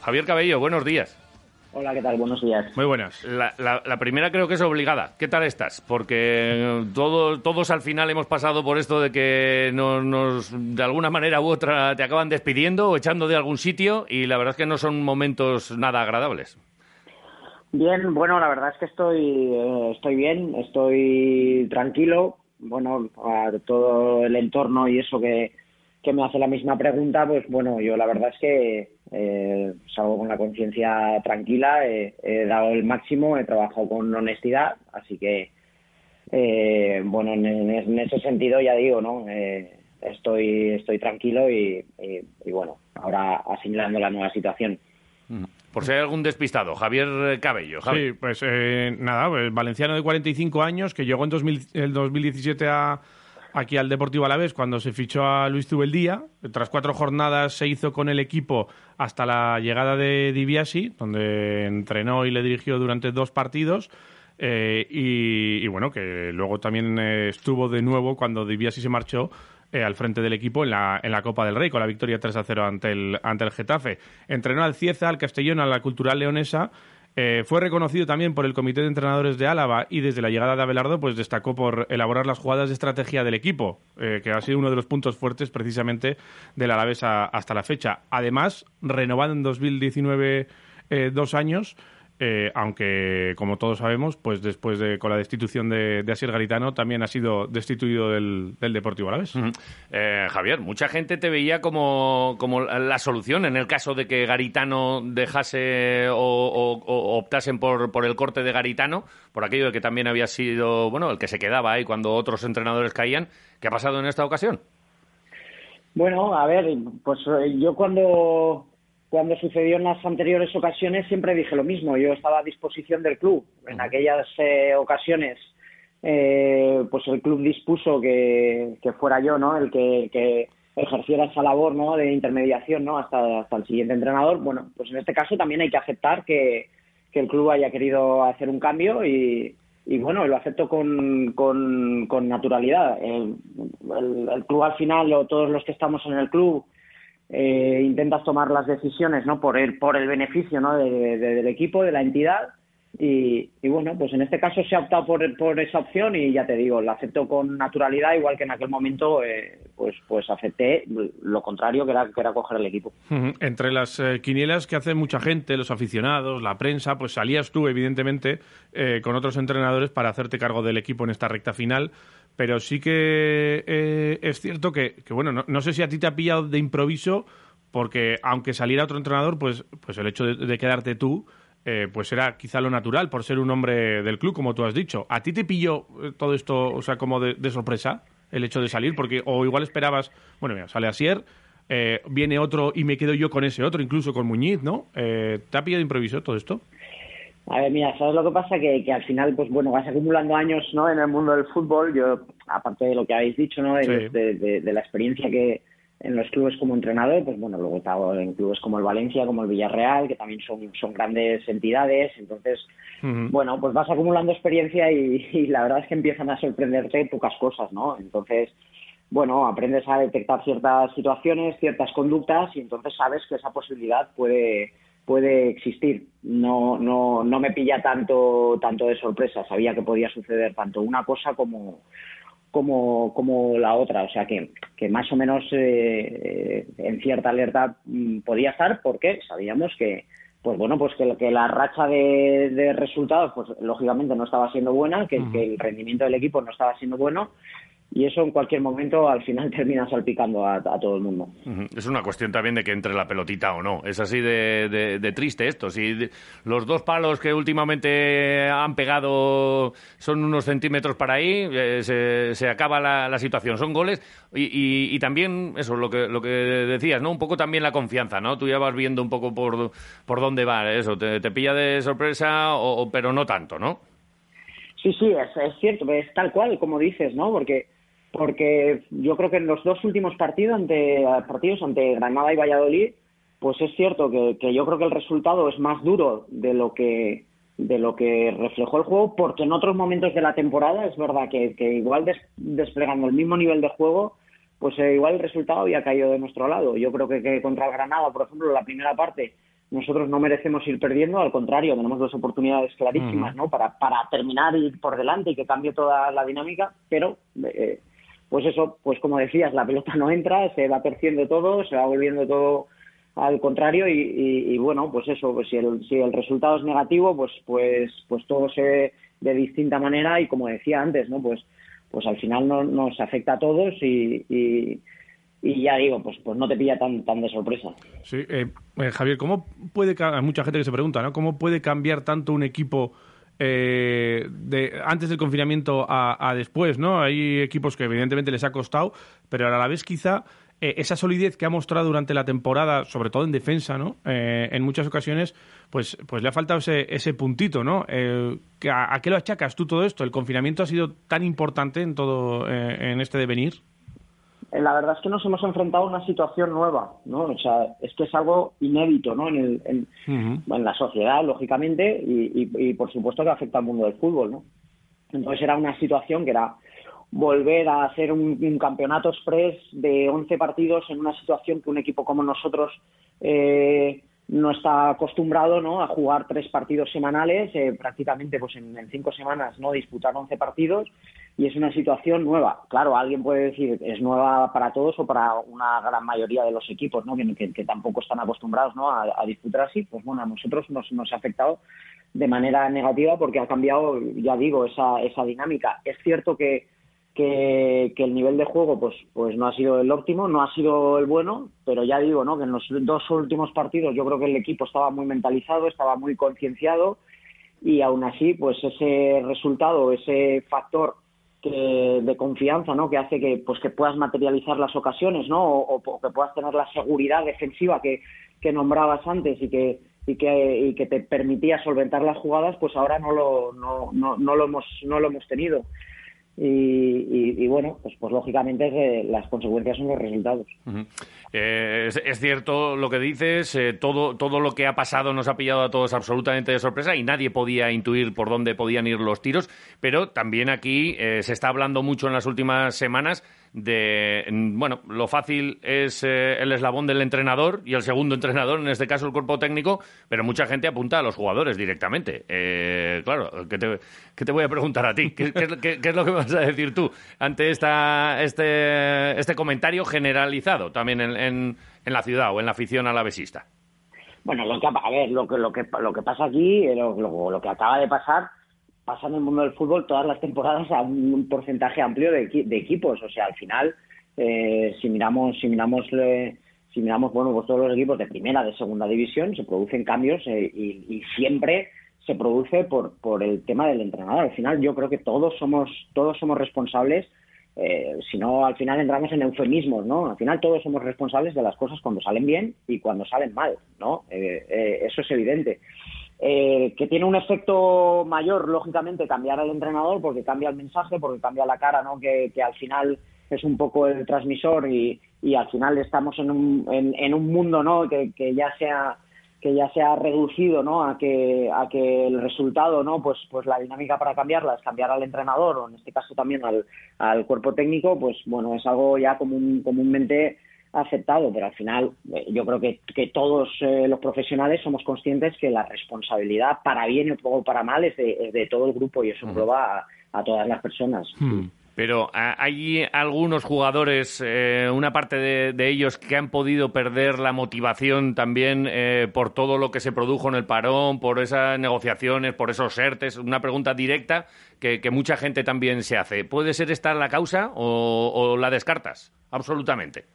Javier Cabello, buenos días. Hola, ¿qué tal? Buenos días. Muy buenas. La, la- la primera creo que es obligada. ¿Qué tal estás? Porque todo- todos al final hemos pasado por esto de que nos, nos, de alguna manera u otra te acaban despidiendo o echando de algún sitio y la verdad es que no son momentos nada agradables. Bien, bueno, la verdad es que estoy, eh, estoy bien, estoy tranquilo. Bueno, a todo el entorno y eso que, que me hace la misma pregunta, pues bueno, yo la verdad es que eh, salgo con la conciencia tranquila, eh, he dado el máximo, he trabajado con honestidad, así que, eh, bueno, en, en ese sentido ya digo, ¿no? Eh, estoy, estoy tranquilo y, y- y bueno, ahora asimilando la nueva situación. Por si hay algún despistado, Javier Cabello. Javi. Sí, pues eh, nada, pues, valenciano de 45 años que llegó en 2000 el 2017 a, aquí al Deportivo Alavés cuando se fichó a Luis Tubeldía. Tras cuatro jornadas se hizo con el equipo hasta la llegada de Dibiasi, donde entrenó y le dirigió durante dos partidos. Eh, y, bueno, que luego también eh, estuvo de nuevo cuando Dibiasi se marchó eh, al frente del equipo en la, en la Copa del Rey, con la victoria 3 a 0 ante el, ante el Getafe. Entrenó al Cieza, al Castellón, a la Cultural Leonesa. Eh, fue reconocido también por el Comité de Entrenadores de Álava y desde la llegada de Abelardo pues destacó por elaborar las jugadas de estrategia del equipo, eh, que ha sido uno de los puntos fuertes precisamente del Alavés hasta la fecha. Además, renovado en 2019 eh, dos años, eh, aunque como todos sabemos, pues después de con la destitución de, de Asier Garitano también ha sido destituido del, del Deportivo Alavés. Eh, Javier, mucha gente te veía como, como la solución en el caso de que Garitano dejase o, o- o optasen por, por el corte de Garitano, por aquello de que también había sido, bueno, el que se quedaba ahí cuando otros entrenadores caían. ¿Qué ha pasado en esta ocasión? Bueno, a ver, pues eh, yo cuando, cuando sucedió en las anteriores ocasiones siempre dije lo mismo. Yo estaba a disposición del club. En aquellas eh, ocasiones, eh, pues el club dispuso que, que fuera yo, ¿no? El que, que ejerciera esa labor, ¿no? De intermediación, ¿no? Hasta, hasta el siguiente entrenador. Bueno, pues en este caso también hay que aceptar que, que el club haya querido hacer un cambio y, y bueno, lo acepto con, con, con naturalidad. El, el- el club al final, o todos los que estamos en el club, eh, intentas tomar las decisiones no por el por el beneficio no de- de- del equipo de la entidad y, y bueno pues en este caso se ha optado por, esa opción y ya te digo la acepto con naturalidad igual que en aquel momento eh, pues pues acepté lo contrario que era que era coger el equipo. Entre las eh, quinielas que hace mucha gente, los aficionados, la prensa, pues salías tú, evidentemente, eh, con otros entrenadores para hacerte cargo del equipo en esta recta final. Pero sí que eh, es cierto que, que, bueno, no, no sé si a ti te ha pillado de improviso, porque aunque saliera otro entrenador, pues, pues el hecho de, de quedarte tú, eh, pues era quizá lo natural por ser un hombre del club, como tú has dicho. ¿A ti te pilló eh, todo esto, o sea, como de, de sorpresa, el hecho de salir? Porque, o igual esperabas, bueno, mira, sale Asier, eh, viene otro y me quedo yo con ese otro, incluso con Muñiz, ¿no? Eh, ¿Te ha pillado de improviso todo esto? A ver, mira, ¿sabes lo que pasa? Que, que al final, pues bueno, vas acumulando años ¿no? en el mundo del fútbol. Yo, aparte de lo que habéis dicho, ¿no? De, Sí. de- de- de la experiencia que en los clubes como entrenador, pues bueno, luego he estado en clubes como el Valencia, como el Villarreal, que también son, son grandes entidades. Entonces, bueno, pues vas acumulando experiencia y, y la verdad es que empiezan a sorprenderte pocas cosas, ¿no? Entonces, bueno, aprendes a detectar ciertas situaciones, ciertas conductas y entonces sabes que esa posibilidad puede puede existir. No no no me pilla tanto tanto de sorpresa. Sabía que podía suceder tanto una cosa como como como la otra, o sea que, que más o menos eh, eh, en cierta alerta mm, podía estar porque sabíamos que pues bueno pues que, que la racha de, de resultados pues lógicamente no estaba siendo buena, que, que el rendimiento del equipo no estaba siendo bueno y eso en cualquier momento al final termina salpicando a, todo el mundo. Es una cuestión también de que entre la pelotita o no. Es así de, triste esto. Si los dos palos que últimamente han pegado son unos centímetros para ahí, eh, se, acaba la, situación. Son goles y, también eso, lo que, lo que decías, ¿no? Un poco también la confianza, ¿no? Tú ya vas viendo un poco por, por dónde va eso. Te, pilla de sorpresa, o, pero no tanto, ¿no? Sí, sí, es, es cierto, es tal cual como dices, ¿no? Porque porque yo creo que en los dos últimos partidos ante, partidos ante Granada y Valladolid, pues es cierto que, yo creo que el resultado es más duro de lo que de lo que reflejó el juego, porque en otros momentos de la temporada es verdad que, igual desplegando el mismo nivel de juego, pues eh, igual el resultado había caído de nuestro lado. Yo creo que, que contra el Granada, por ejemplo, la primera parte nosotros no merecemos ir perdiendo, al contrario, tenemos dos oportunidades clarísimas, ¿no? Para, para terminar y ir por delante y que cambie toda la dinámica, pero eh, pues eso, pues como decías, la pelota no entra, se va perciendo todo, se va volviendo todo al contrario y, bueno, pues eso, pues si el, si el resultado es negativo, pues, pues, pues todo se ve de distinta manera y como decía antes, ¿no? Pues, pues al final no, nos afecta a todos y, y, ya digo, pues, pues no te pilla tan, tan de sorpresa. Sí, eh, eh, Javier, ¿cómo puede, hay mucha gente que se pregunta, ¿no? ¿Cómo puede cambiar tanto un equipo eh, de antes del confinamiento a, después, ¿no? Hay equipos que evidentemente les ha costado, pero a la vez quizá eh, esa solidez que ha mostrado durante la temporada, sobre todo en defensa, ¿no? Eh, en muchas ocasiones, pues, pues le ha faltado ese, puntito, ¿no? ¿a, ¿a, qué lo achacas tú todo esto? ¿El confinamiento ha sido tan importante en todo en este devenir? Eh, la verdad es que nos hemos enfrentado a una situación nueva, ¿no? O sea, es que es algo inédito, ¿no? En, en, la sociedad, lógicamente, y, por supuesto que afecta al mundo del fútbol, ¿no? Entonces era una situación que era volver a hacer un, campeonato express de 11 partidos en una situación que un equipo como nosotros eh, no está acostumbrado ¿no? a jugar tres partidos semanales, eh, prácticamente pues en, cinco semanas no disputar 11 partidos y es una situación nueva. Claro, alguien puede decir es nueva para todos o para una gran mayoría de los equipos, ¿no? Que, tampoco están acostumbrados, ¿no? A, disputar así. Pues bueno, a nosotros nos, nos ha afectado de manera negativa porque ha cambiado, ya digo, esa, esa dinámica. Es cierto que, que, el nivel de juego pues, pues no ha sido el óptimo, no ha sido el bueno, pero ya digo, ¿no? Que en los dos últimos partidos yo creo que el equipo estaba muy mentalizado, estaba muy concienciado y aún así, pues ese resultado, ese factor de confianza, ¿no? Que hace que, pues, que puedas materializar las ocasiones, ¿no? O, que puedas tener la seguridad defensiva que, que nombrabas antes y que, y que, y que te permitía solventar las jugadas, pues ahora no lo, no, no, no lo hemos, no lo hemos tenido. Y, bueno, pues, pues lógicamente las consecuencias son los resultados. Eh, es, cierto lo que dices, eh, todo, todo lo que ha pasado nos ha pillado a todos absolutamente de sorpresa y nadie podía intuir por dónde podían ir los tiros, pero también aquí eh, se está hablando mucho en las últimas semanas de, bueno, lo fácil es eh, el eslabón del entrenador y el segundo entrenador, en este caso el cuerpo técnico, pero mucha gente apunta a los jugadores directamente. Eh, claro, ¿qué te, ¿qué te, voy a preguntar a ti? ¿Qué, es lo que vas a decir tú ante esta, este, este comentario generalizado también en, en, la ciudad o en la afición alavesista? Bueno, lo que, a ver, lo que, lo que, lo que pasa aquí, lo, lo que acaba de pasar pasa en el mundo del fútbol todas las temporadas a un porcentaje amplio de, equipos. O sea, al final, eh, si miramos, si miramos, eh, si miramos, bueno, pues todos los equipos de primera, de segunda división, se producen cambios eh, y, siempre se produce por, por el tema del entrenador. Al final, yo creo que todos somos, todos somos responsables. si no, al final entramos en eufemismos, ¿no? Al final todos somos responsables de las cosas cuando salen bien y cuando salen mal, ¿no? eso es evidente. Eh, que tiene un efecto mayor, lógicamente, cambiar al entrenador porque cambia el mensaje, porque cambia la cara, ¿no? Que, al final es un poco el transmisor y, y al final estamos en un, en, un mundo, ¿no? Que, que ya sea que ya se ha reducido ¿no? a que a que el resultado no pues pues la dinámica para cambiarla es cambiar al entrenador o en este caso también al, al cuerpo técnico pues bueno es algo ya común, comúnmente aceptado, pero al final eh, yo creo que, que todos eh, los profesionales somos conscientes que la responsabilidad, para bien o para mal, es de, todo el grupo y eso engloba a, a todas las personas. Hmm. Pero hay algunos jugadores, eh, una parte de, ellos, que han podido perder la motivación también eh, por todo lo que se produjo en el parón, por esas negociaciones, por esos ERTES. Una pregunta directa que, mucha gente también se hace. ¿Puede ser esta la causa o, la descartas? Absolutamente.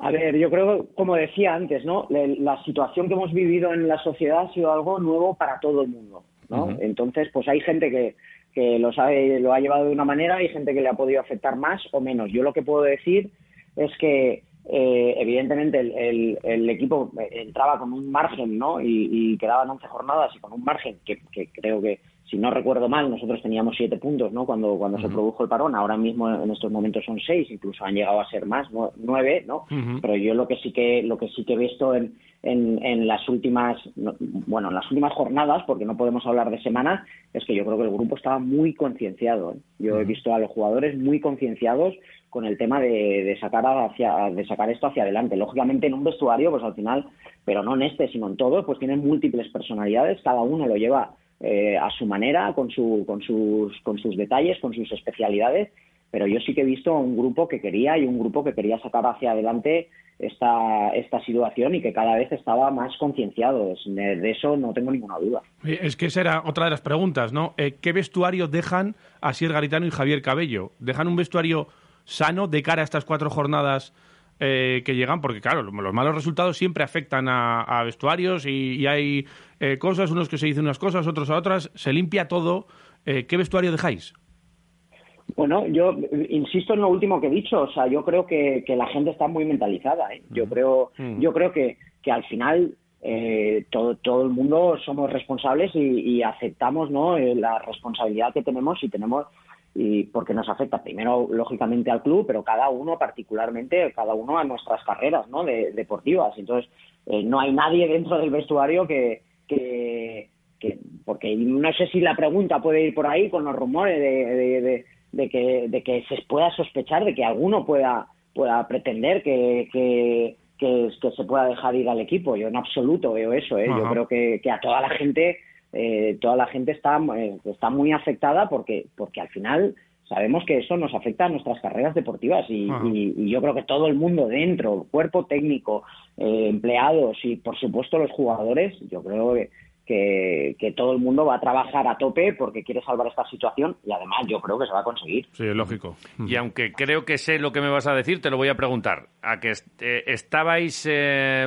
A ver, yo creo, como decía antes, ¿no? La situación que hemos vivido en la sociedad ha sido algo nuevo para todo el mundo, ¿no? Entonces, pues hay gente que, que lo, sabe, lo ha llevado de una manera y gente que le ha podido afectar más o menos. Yo lo que puedo decir es que eh, evidentemente el, el, equipo entraba con un margen ¿no? y, y quedaban 11 jornadas y con un margen que, que creo que si no recuerdo mal, nosotros teníamos siete puntos, ¿no? Cuando, cuando se produjo el parón. Ahora mismo, en estos momentos, son seis, incluso han llegado a ser más, nueve, ¿no? Pero yo lo que sí que, lo que sí que he visto en, en, en las últimas, bueno, en las últimas jornadas, porque no podemos hablar de semanas, es que yo creo que el grupo estaba muy concienciado. ¿eh? Yo he visto a los jugadores muy concienciados con el tema de, de, sacar hacia, de sacar esto hacia adelante. Lógicamente en un vestuario, pues al final, pero no en este, sino en todo, pues tienen múltiples personalidades, cada uno lo lleva eh, a su manera, con, su, con, sus, con sus detalles, con sus especialidades, pero yo sí que he visto un grupo que quería y un grupo que quería sacar hacia adelante esta, esta situación y que cada vez estaba más concienciado. De eso no tengo ninguna duda. Es que esa era otra de las preguntas, ¿no? Eh, ¿Qué vestuario dejan a Sier Garitano y Javier Cabello? ¿Dejan un vestuario sano de cara a estas cuatro jornadas eh, que llegan, porque claro, los malos resultados siempre afectan a, vestuarios y, hay eh, cosas, unos que se dicen unas cosas, otros a otras, se limpia todo. Eh, ¿Qué vestuario dejáis? Bueno, yo insisto en lo último que he dicho, o sea, yo creo que, la gente está muy mentalizada. Yo mm. creo, mm. yo creo que, que al final todo, todo el mundo somos responsables y, y aceptamos ¿no? la responsabilidad que tenemos y tenemos y porque nos afecta primero lógicamente al club, pero cada uno particularmente, cada uno a nuestras carreras ¿no? de, deportivas. Entonces, eh, no hay nadie dentro del vestuario que, que, porque no sé si la pregunta puede ir por ahí con los rumores de, de, que, de que se pueda sospechar de que alguno pueda, pueda pretender que, que, que, se pueda dejar ir al equipo. Yo en absoluto veo eso. ¿eh? Yo creo que, que a toda la gente eh, toda la gente está, eh, está muy afectada porque, porque al final sabemos que eso nos afecta a nuestras carreras deportivas y, yo creo que todo el mundo dentro, cuerpo técnico, eh, empleados y por supuesto los jugadores, yo creo que, que, todo el mundo va a trabajar a tope porque quiere salvar esta situación y además yo creo que se va a conseguir. Sí, es lógico. Y aunque creo que sé lo que me vas a decir, te lo voy a preguntar. ¿A que estabais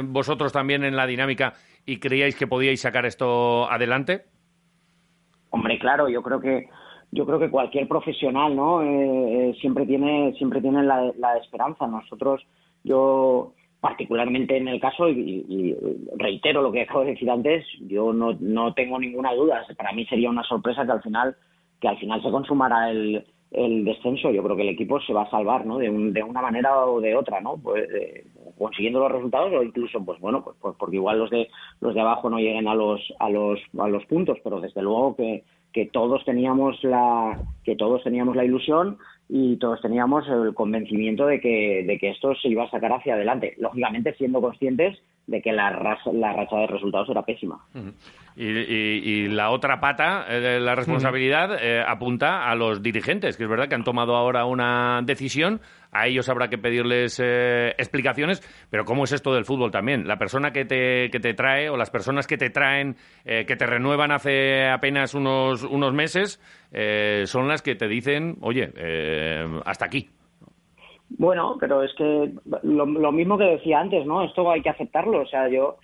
vosotros también en la dinámica y creíais que podíais sacar esto adelante? Hombre, claro, yo creo que yo creo que cualquier profesional, ¿no? Eh, eh, siempre tiene siempre tiene la, esperanza. Nosotros, yo particularmente en el caso y, reitero lo que acabo de decir antes, yo no, no tengo ninguna duda. Para mí sería una sorpresa que al final que al final se consumara el, el descenso, yo creo que el equipo se va a salvar, ¿no? De, de una manera o de otra, ¿no? Pues, eh, consiguiendo los resultados o incluso, pues bueno, pues, pues, porque igual los de los de abajo no lleguen a los a los a los puntos, pero desde luego que, que todos teníamos la que todos teníamos la ilusión y todos teníamos el convencimiento de que de que esto se iba a sacar hacia adelante, lógicamente siendo conscientes de que la, racha, la racha de resultados era pésima. y, la otra pata eh, de la responsabilidad eh, apunta a los dirigentes, que es verdad que han tomado ahora una decisión, a ellos habrá que pedirles eh, explicaciones, pero ¿cómo es esto del fútbol también? La persona que te, que te trae o las personas que te traen, que te renuevan hace apenas unos, unos meses, son las que te dicen, oye, hasta aquí. Bueno, pero es que lo, mismo que decía antes, ¿no? Esto hay que aceptarlo. O sea, yo,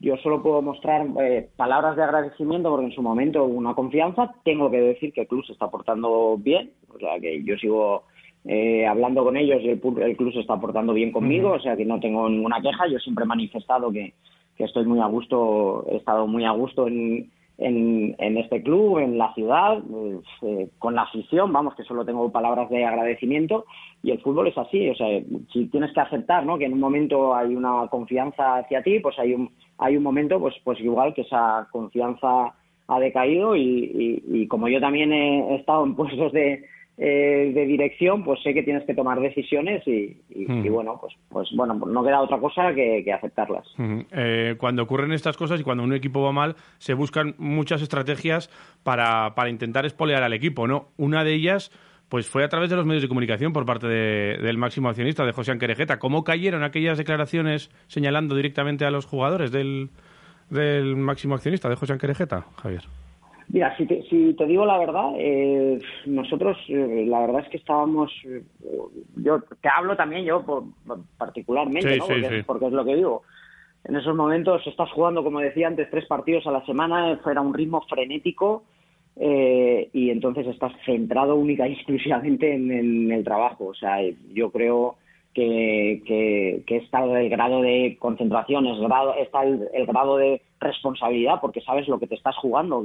yo solo puedo mostrar eh, palabras de agradecimiento porque en su momento una confianza. Tengo que decir que el club se está portando bien. O sea, que yo sigo eh, hablando con ellos y el, el, club se está portando bien conmigo. O sea, que no tengo ninguna queja. Yo siempre he manifestado que, que estoy muy a gusto, he estado muy a gusto en en, en este club, en la ciudad, pues, eh, con la afición, vamos, que solo tengo palabras de agradecimiento y el fútbol es así, o sea, si tienes que aceptar, ¿no? Que en un momento hay una confianza hacia ti, pues hay un hay un momento, pues pues igual que esa confianza ha decaído y, y como yo también he estado en puestos de eh, de dirección, pues sé que tienes que tomar decisiones y, bueno, pues, pues bueno, no queda otra cosa que, aceptarlas. Eh, cuando ocurren estas cosas y cuando un equipo va mal, se buscan muchas estrategias para, para intentar espolear al equipo, ¿no? Una de ellas pues fue a través de los medios de comunicación por parte del máximo accionista, de José Anquerejeta. ¿Cómo cayeron aquellas declaraciones señalando directamente a los jugadores del, del máximo accionista, de José Anquerejeta, Javier? Mira, si te, si te digo la verdad, eh, nosotros eh, la verdad es que estábamos, eh, yo te hablo también yo por, particularmente, ¿no? porque, es lo que digo. En esos momentos estás jugando, como decía antes, tres partidos a la semana, fuera un ritmo frenético, eh, y entonces estás centrado única y exclusivamente en, el trabajo. O sea, yo creo que, que, está el grado de concentración, es grado, está el, grado de responsabilidad, porque sabes lo que te estás jugando.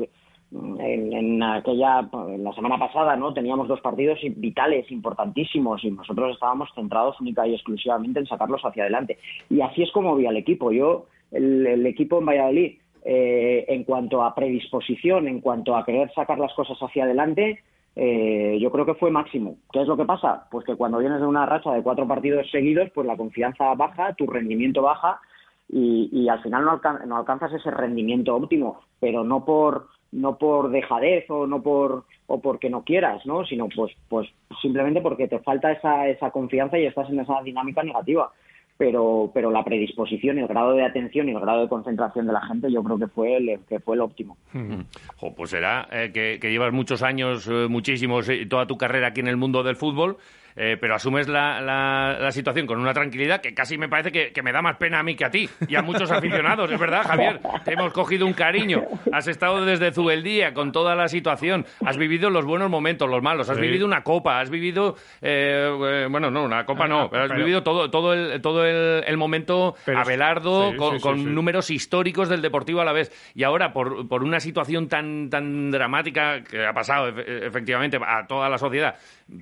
En, aquella, la semana pasada, ¿no? Teníamos dos partidos vitales, importantísimos, y nosotros estábamos centrados única y exclusivamente en sacarlos hacia adelante. Y así es como vi al equipo. Yo, el equipo en Valladolid, eh, en cuanto a predisposición, en cuanto a querer sacar las cosas hacia adelante, eh, yo creo que fue máximo. ¿Qué es lo que pasa? Pues que cuando vienes de una racha de cuatro partidos seguidos, pues la confianza baja, tu rendimiento baja y, al final no, alcanzas ese rendimiento óptimo, pero no por no por dejadez o no por o porque no quieras, ¿no? Sino pues pues simplemente porque te falta esa esa confianza y estás en esa dinámica negativa pero, pero la predisposición, el grado de atención y el grado de concentración de la gente yo creo que fue el, que fue el óptimo. pues será eh, que, llevas muchos años, eh, muchísimos, eh, toda tu carrera aquí en el mundo del fútbol eh, pero asumes la, la, situación con una tranquilidad que casi me parece que, me da más pena a mí que a ti y a muchos aficionados, es verdad, Javier. Te hemos cogido un cariño. Has estado desde Zubeldía con toda la situación. Has vivido los buenos momentos, los malos. Has vivido una copa, has vivido. Eh, eh, bueno, no, una copa no, pero has vivido todo, todo, el, todo el, momento Abelardo con, números históricos del Deportivo a la vez. Y ahora, por, por una situación tan, tan dramática que ha pasado efectivamente a toda la sociedad,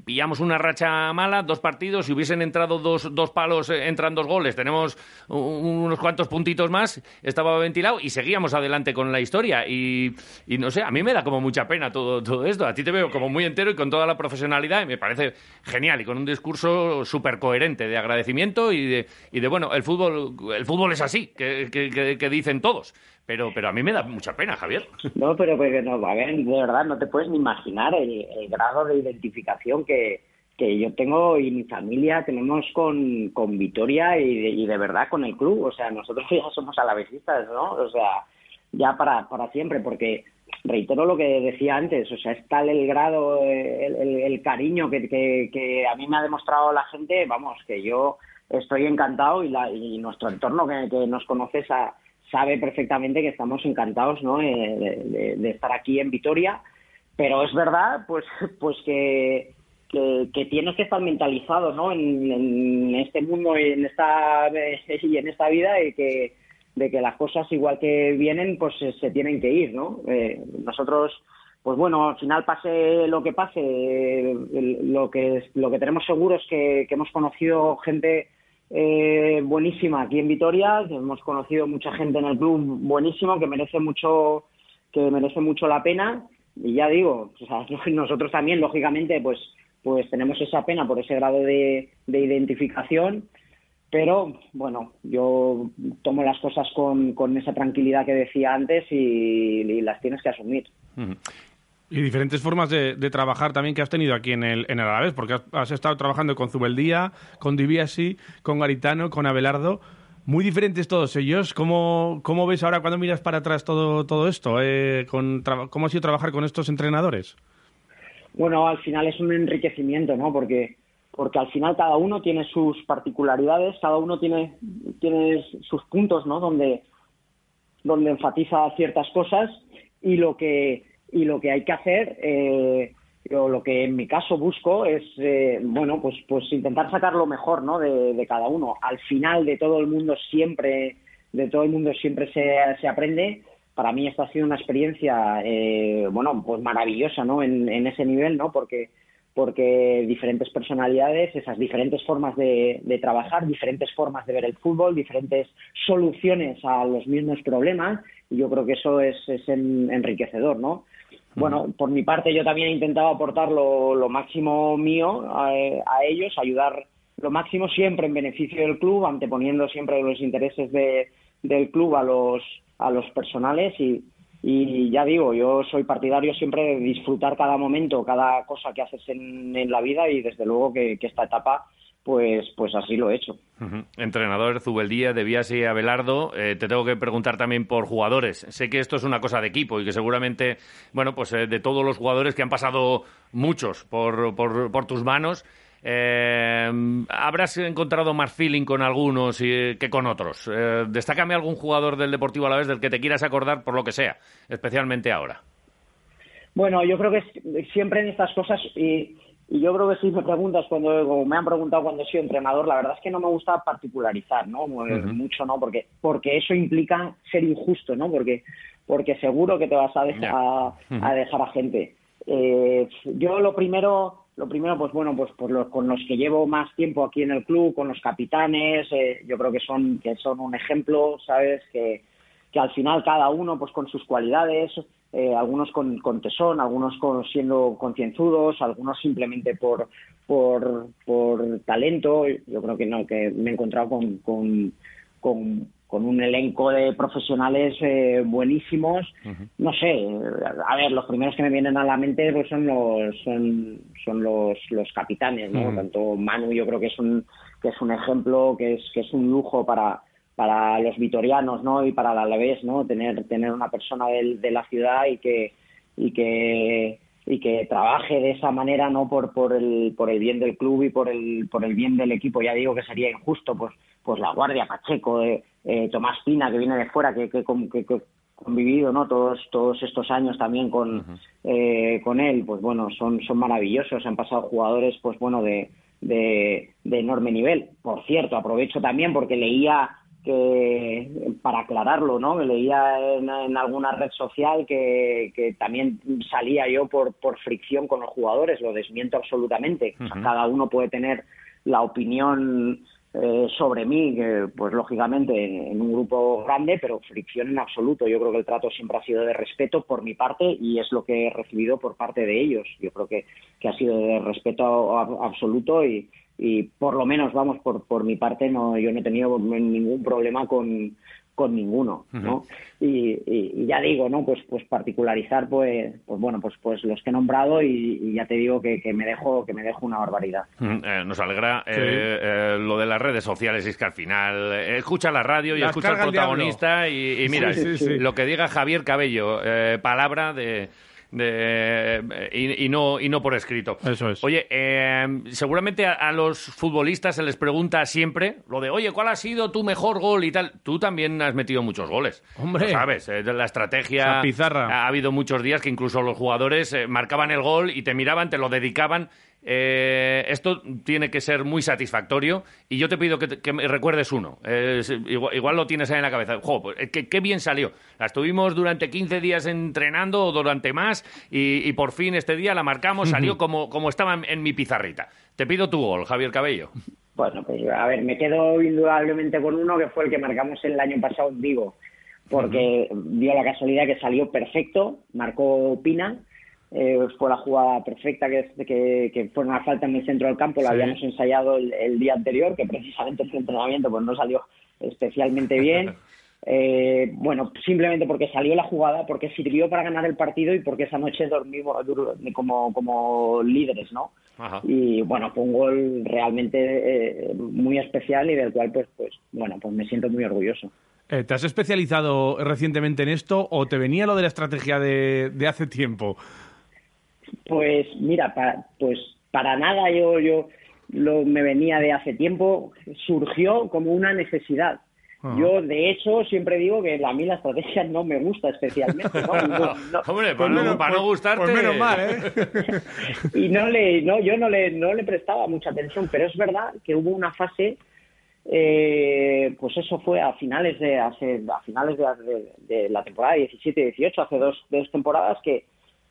pillamos una racha mala, dos partidos, si hubiesen entrado dos, dos palos, eh, entran dos goles, tenemos unos cuantos puntitos más, estaba ventilado y seguíamos adelante con la historia. Y, no sé, a mí me da como mucha pena todo, todo esto. A ti te veo como muy entero y con toda la profesionalidad y me parece genial y con un discurso súper coherente de agradecimiento y de, y de, bueno, el fútbol, el fútbol es así, que dicen todos. Pero, pero a mí me da mucha pena, Javier. No, pero, pero no, a ver, de verdad, no te puedes ni imaginar el, grado de identificación que, que yo tengo y mi familia tenemos con, con Vitoria y de, verdad con el club. O sea, nosotros ya somos alavesistas, ¿no? O sea, ya para, para siempre, porque reitero lo que decía antes, o sea, es tal el grado, el, el, cariño que, que, a mí me ha demostrado la gente, vamos, que yo estoy encantado y, la, y nuestro entorno que, que nos conoce esa sabe perfectamente que estamos encantados ¿no? Eh, de, estar aquí en Vitoria, pero es verdad pues, pues que, que, tienes que estar mentalizado ¿no? en, este mundo y en esta, y en esta vida y que, de que las cosas igual que vienen pues se, tienen que ir. ¿no? Eh, nosotros pues bueno, al final pase lo que pase, lo que lo que tenemos seguro es que, que hemos conocido gente eh, buenísima aquí en Vitoria. Hemos conocido mucha gente en el club buenísimo que merece mucho que merece mucho la pena. Y ya digo, nosotros también, lógicamente, pues pues tenemos esa pena por ese grado de, identificación. Pero bueno, yo tomo las cosas con, con esa tranquilidad que decía antes y, las tienes que asumir. Y diferentes formas de, trabajar también que has tenido aquí en el, en el Alavés, porque has, estado trabajando con Zubeldía, con Diviasi, con Garitano, con Abelardo. Muy diferentes todos ellos. ¿Cómo, cómo ves ahora cuando miras para atrás todo, todo esto? Eh, con, ¿Cómo ha sido trabajar con estos entrenadores? Bueno, al final es un enriquecimiento, ¿no? Porque, porque al final cada uno tiene sus particularidades, cada uno tiene, tiene sus puntos, ¿no? Donde, donde enfatiza ciertas cosas y lo que y lo que hay que hacer, eh, lo que en mi caso busco es, eh, bueno, pues, pues intentar sacar lo mejor, ¿no? De, cada uno. Al final de todo el mundo siempre, de todo el mundo siempre se, se aprende. Para mí esta ha sido una experiencia, eh, bueno, pues maravillosa, ¿no? En, en ese nivel, ¿no? Porque porque diferentes personalidades, esas diferentes formas de, de, trabajar, diferentes formas de ver el fútbol, diferentes soluciones a los mismos problemas, y yo creo que eso es, es enriquecedor, ¿no? Bueno, por mi parte yo también he intentado aportar lo, máximo mío a, ellos, ayudar lo máximo siempre en beneficio del club, anteponiendo siempre los intereses de, del club a los, a los personales y, y ya digo, yo soy partidario siempre de disfrutar cada momento, cada cosa que haces en, en la vida y desde luego que, esta etapa pues, pues así lo he hecho. Entrenador Zubeldía, de Vías y Abelardo, eh, te tengo que preguntar también por jugadores. Sé que esto es una cosa de equipo y que seguramente, bueno, pues eh, de todos los jugadores que han pasado muchos por, por, por tus manos, eh, ¿Habrás encontrado más feeling con algunos y, que con otros? Eh, destácame algún jugador del Deportivo a la vez del que te quieras acordar por lo que sea, especialmente ahora. Bueno, yo creo que siempre en estas cosas, y, yo creo que si me preguntas cuando me han preguntado cuando he sido entrenador, la verdad es que no me gusta particularizar, ¿no? Mucho, ¿no? Porque, porque eso implica ser injusto, ¿no? Porque, porque seguro que te vas a, a, dejar a gente. Eh, yo lo primero lo primero, pues bueno, pues por los, con los que llevo más tiempo aquí en el club, con los capitanes, eh, yo creo que son, que son un ejemplo, ¿sabes? Que, que al final cada uno pues con sus cualidades, eh, algunos con, con, tesón, algunos con, siendo concienzudos, algunos simplemente por, por, por talento. Yo creo que no, que me he encontrado con, con, con con un elenco de profesionales eh, buenísimos. No sé, a ver, los primeros que me vienen a la mente pues son los son, son los, los capitanes, ¿no? Tanto Manu yo creo que es un que es un ejemplo, que es que es un lujo para para los vitorianos, ¿no? Y para la Alavés, ¿no? Tener tener una persona de, de la ciudad y que y que y que trabaje de esa manera no por por el por el bien del club y por el por el bien del equipo. Ya digo que sería injusto pues pues la guardia Pacheco eh, eh Tomás Pina que viene de fuera que que, que, convivido no todos todos estos años también con eh, con él pues bueno son son maravillosos. Han pasado jugadores pues bueno de, de de enorme nivel. Por cierto aprovecho también porque leía que para aclararlo, ¿no? Leía en, alguna red social que, que, también salía yo por, por fricción con los jugadores, lo desmiento absolutamente. cada uno puede tener la opinión eh, sobre mí, que pues lógicamente en, un grupo grande, pero fricción en absoluto. Yo creo que el trato siempre ha sido de respeto por mi parte y es lo que he recibido por parte de ellos. Yo creo que, que ha sido de respeto absoluto y, y por lo menos, vamos, por, por mi parte, no, yo no he tenido ningún problema con, con ninguno, ¿no? y, y, ya digo, ¿no? Pues, pues particularizar, pues, pues bueno, pues, pues los que he nombrado y, ya te digo que, que, me dejo, que me dejo una barbaridad. Eh, nos alegra eh, eh, lo de las redes sociales, es que al final escucha la radio y escucha al protagonista y, mira, lo que diga Javier Cabello, palabra de y, no, y no por escrito. Eso es. Oye, eh, seguramente a, los futbolistas se les pregunta siempre lo de, oye, ¿cuál ha sido tu mejor gol y tal? Tú también has metido muchos goles. Hombre. sabes, eh, la estrategia. pizarra. Ha, habido muchos días que incluso los jugadores eh, marcaban el gol y te miraban, te lo dedicaban eh, esto tiene que ser muy satisfactorio y yo te pido que, me recuerdes uno. igual, lo tienes ahí en la cabeza. Jo, pues, qué, bien salió. La estuvimos durante 15 días entrenando o durante más y, por fin este día la marcamos, salió como, como estaba en, mi pizarrita. Te pido tu gol, Javier Cabello. Bueno, pues a ver, me quedo indudablemente con uno que fue el que marcamos el año pasado en Vigo, porque dio la casualidad que salió perfecto, marcó Pina eh, fue la jugada perfecta que, que, que, fue una falta en el centro del campo, la habíamos ensayado el, día anterior, que precisamente el entrenamiento pues no salió especialmente bien. Eh, bueno, simplemente porque salió la jugada, porque sirvió para ganar el partido y porque esa noche dormimos como, como líderes, ¿no? Y bueno, fue un gol realmente eh, muy especial y del cual, pues, pues, bueno, pues me siento muy orgulloso. Eh, ¿Te has especializado recientemente en esto o te venía lo de la estrategia de, de hace tiempo? Pues mira, pues para nada yo, yo lo, me venía de hace tiempo, surgió como una necesidad. Yo, de hecho, siempre digo que a mí la estrategia no me gusta especialmente. ¿no? Hombre, para, no, para gustarte... Pues menos mal, ¿eh? y no le, no, yo no le, no le prestaba mucha atención, pero es verdad que hubo una fase, eh, pues eso fue a finales de, hace, a finales de, de la temporada 17-18, hace dos, dos temporadas que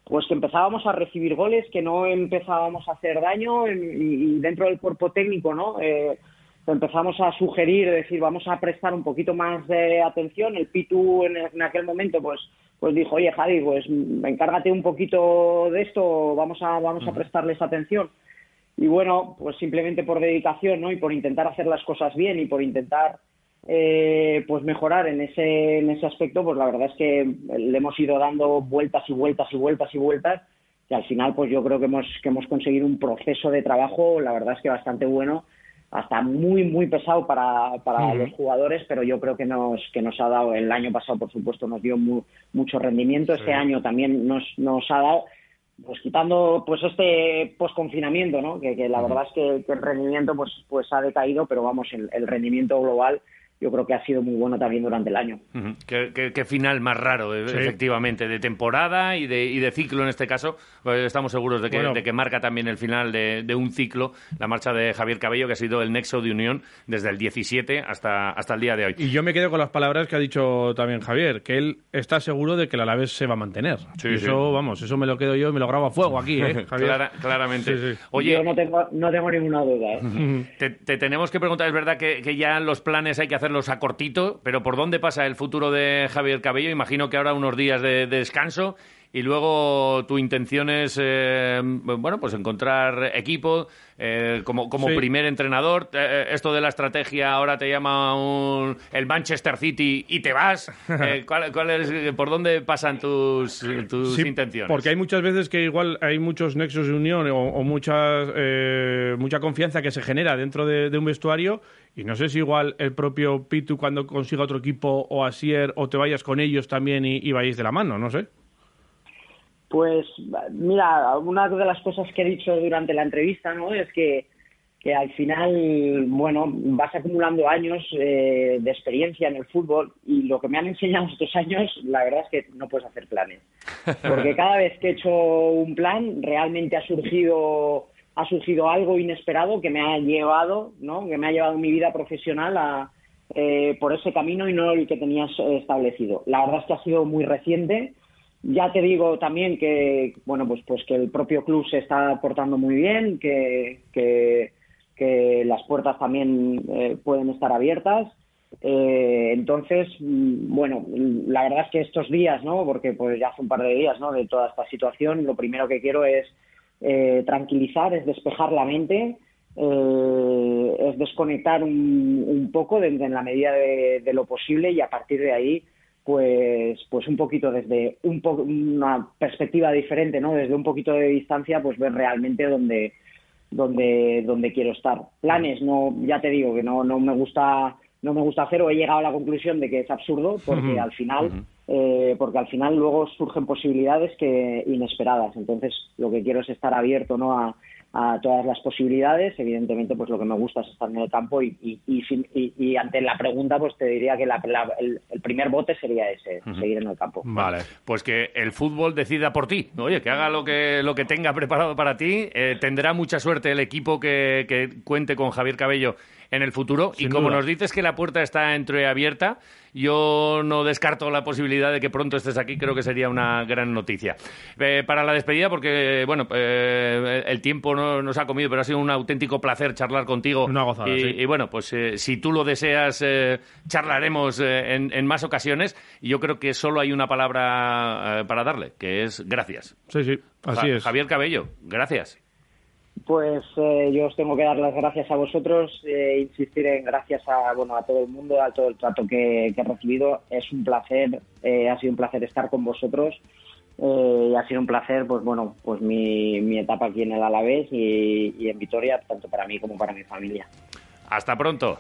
pues que empezábamos a recibir goles, que no empezábamos a hacer daño y, dentro del cuerpo técnico, ¿no? Eh, empezamos a sugerir, decir, vamos a prestar un poquito más de atención. El Pitu en, aquel momento, pues, pues dijo, oye, Javi, pues encárgate un poquito de esto, vamos a, vamos a prestarles atención. Y bueno, pues simplemente por dedicación, ¿no? Y por intentar hacer las cosas bien y por intentar eh, pues mejorar en ese, en ese aspecto, pues la verdad es que le hemos ido dando vueltas y vueltas y vueltas y vueltas, que al final pues yo creo que hemos, que hemos conseguido un proceso de trabajo, la verdad es que bastante bueno, hasta muy, muy pesado para, para los jugadores, pero yo creo que nos, que nos ha dado, el año pasado por supuesto nos dio mucho rendimiento, este año también nos, nos ha dado pues quitando pues este posconfinamiento, ¿no? Que, que la verdad es que, el rendimiento pues pues ha decaído, pero vamos, el rendimiento global yo creo que ha sido muy bueno también durante el año. ¿Qué, final más raro, eh, efectivamente, de temporada y de, y de ciclo en este caso. Pues estamos seguros de que, de que marca también el final de, un ciclo, la marcha de Javier Cabello, que ha sido el nexo de unión desde el 17 hasta, hasta el día de hoy. Y yo me quedo con las palabras que ha dicho también Javier, que él está seguro de que el Alavés se va a mantener. eso, vamos, eso me lo quedo yo y me lo grabo a fuego aquí, ¿eh, Javier? claramente. Oye, yo no tengo, no tengo ninguna duda. ¿eh? te, tenemos que preguntar, es verdad que, que ya los planes hay que hacer a cortito, pero ¿por dónde pasa el futuro de Javier Cabello? Imagino que ahora unos días de, descanso y luego tu intención es, eh, bueno, pues encontrar equipo eh, como, como primer entrenador. Eh, esto de la estrategia ahora te llama un, el Manchester City y te vas. ¿cuál, es, ¿Por dónde pasan tus, tus intenciones? Porque hay muchas veces que igual hay muchos nexos de unión o, o mucha confianza que se genera dentro de, de un vestuario y no sé si igual el propio Pitu cuando consiga otro equipo o Asier o te vayas con ellos también y, y vayáis de la mano, no sé. Pues mira, una de las cosas que he dicho durante la entrevista ¿no? es que, que al final, bueno, vas acumulando años eh, de experiencia en el fútbol y lo que me han enseñado estos años, la verdad es que no puedes hacer planes. Porque cada vez que he hecho un plan, realmente ha surgido ha surgido algo inesperado que me ha llevado, ¿no? Que me ha llevado mi vida profesional a, eh, por ese camino y no el que tenías establecido. La verdad es que ha sido muy reciente. Ya te digo también que, bueno, pues, pues que el propio club se está portando muy bien, que, que, las puertas también eh, pueden estar abiertas. Eh, entonces, mm, bueno, la verdad es que estos días, ¿no? Porque pues ya hace un par de días, ¿no? De toda esta situación, lo primero que quiero es eh, tranquilizar, es despejar la mente, eh, es desconectar un, poco en la medida de, lo posible y a partir de ahí pues pues un poquito desde un una perspectiva diferente no desde un poquito de distancia pues ver realmente dónde donde donde quiero estar. Planes no ya te digo que no no me gusta no me gusta hacer o he llegado a la conclusión de que es absurdo porque al final eh, porque al final luego surgen posibilidades que inesperadas. Entonces lo que quiero es estar abierto no a, a todas las posibilidades. Evidentemente, pues lo que me gusta es estar en el campo y, y, ante la pregunta, pues te diría que el, primer bote sería ese, seguir en el campo. Vale, pues que el fútbol decida por ti. Oye, que haga lo que, lo que tenga preparado para ti. Eh, tendrá mucha suerte el equipo que, que cuente con Javier Cabello en el futuro. y como nos dices que la puerta está entreabierta, yo no descarto la posibilidad de que pronto estés aquí. Creo que sería una gran noticia. Eh, para la despedida, porque bueno, eh, el tiempo no nos ha comido, pero ha sido un auténtico placer charlar contigo. Una gozada, y, bueno, pues eh, si tú lo deseas, charlaremos en, en, más ocasiones. Y yo creo que solo hay una palabra para darle, que es gracias. Sí, sí, así es. Javier Cabello, gracias. Pues eh, yo os tengo que dar las gracias a vosotros, e insistir en gracias a bueno a todo el mundo, a todo el trato que, he recibido. Es un placer, eh, ha sido un placer estar con vosotros eh, y ha sido un placer, pues bueno, pues mi, mi etapa aquí en el Alavés y, y en Vitoria, tanto para mí como para mi familia. Hasta pronto.